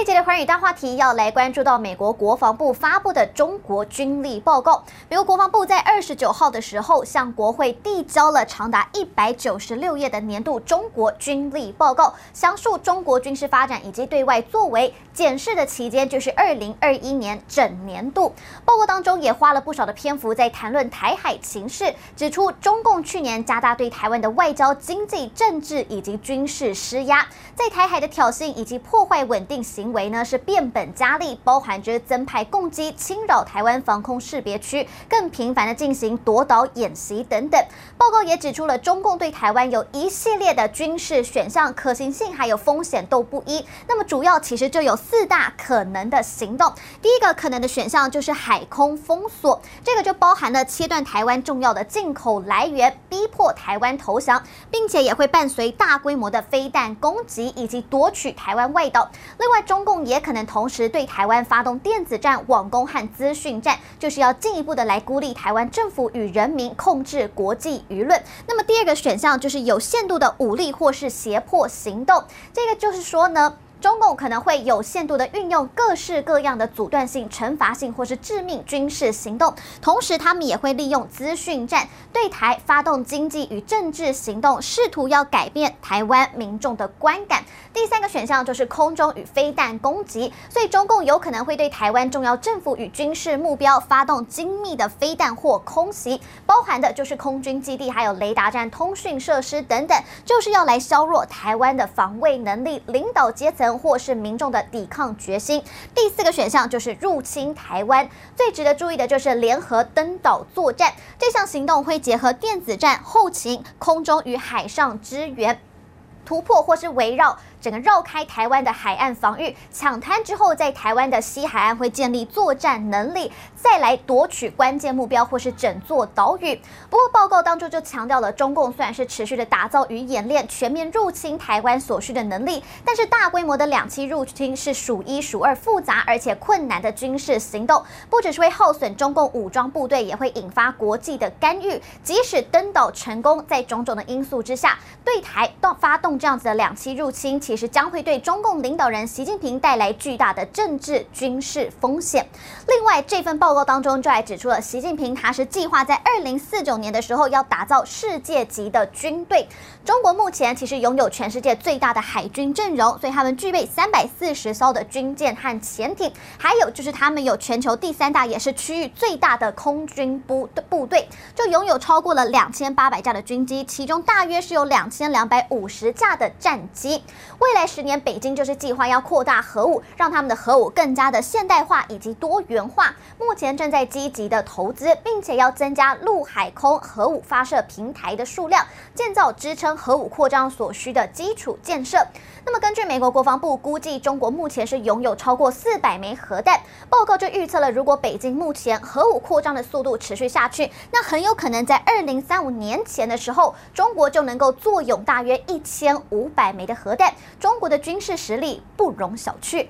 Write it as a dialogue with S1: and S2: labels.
S1: 这节的寰宇大话题要来关注到美国国防部发布的中国军力报告。美国国防部在二十九号的时候向国会递交了长达一百九十六页的年度中国军力报告，详述中国军事发展以及对外作为。检视的期间就是二零二一年整年度。报告当中也花了不少的篇幅在谈论台海情势，指出中共去年加大对台湾的外交、经济、政治以及军事施压，在台海的挑衅以及破坏稳定行。为呢是变本加厉，包含着增派共机侵扰台湾防空识别区，更频繁的进行夺岛演习等等。报告也指出了中共对台湾有一系列的军事选项，可行性还有风险都不一。那么主要其实就有四大可能的行动。第一个可能的选项就是海空封锁，这个就包含了切断台湾重要的进口来源，逼迫台湾投降，并且也会伴随大规模的飞弹攻击以及夺取台湾外岛。另外，中中共也可能同时对台湾发动电子战、网攻和资讯战，就是要进一步的来孤立台湾政府与人民，控制国际舆论。那么第二个选项就是有限度的武力或是胁迫行动，这个就是说呢。中共可能会有限度地运用各式各样的阻断性、惩罚性或是致命军事行动，同时他们也会利用资讯战对台发动经济与政治行动，试图要改变台湾民众的观感。第三个选项就是空中与飞弹攻击，所以中共有可能会对台湾重要政府与军事目标发动精密的飞弹或空袭，包含的就是空军基地、还有雷达站、通讯设施等等，就是要来削弱台湾的防卫能力、领导阶层。或是民众的抵抗决心。第四个选项就是入侵台湾。最值得注意的就是联合登岛作战，这项行动会结合电子战、后勤、空中与海上支援，突破或是围绕。整个绕开台湾的海岸防御，抢滩之后，在台湾的西海岸会建立作战能力，再来夺取关键目标或是整座岛屿。不过报告当中就强调了，中共虽然是持续的打造与演练全面入侵台湾所需的能力，但是大规模的两栖入侵是数一数二复杂而且困难的军事行动，不只是会耗损中共武装部队，也会引发国际的干预。即使登岛成功，在种种的因素之下，对台到发动这样子的两栖入侵。其实将会对中共领导人习近平带来巨大的政治军事风险。另外，这份报告当中就还指出了，习近平他是计划在二零四九年的时候要打造世界级的军队。中国目前其实拥有全世界最大的海军阵容，所以他们具备三百四十艘的军舰和潜艇，还有就是他们有全球第三大也是区域最大的空军部部队，就拥有超过了两千八百架的军机，其中大约是有两千两百五十架的战机。未来十年，北京就是计划要扩大核武，让他们的核武更加的现代化以及多元化。目前正在积极的投资，并且要增加陆海空核武发射平台的数量，建造支撑核武扩张所需的基础建设。那么，根据美国国防部估计，中国目前是拥有超过四百枚核弹。报告就预测了，如果北京目前核武扩张的速度持续下去，那很有可能在二零三五年前的时候，中国就能够坐拥大约一千五百枚的核弹。中国的军事实力不容小觑。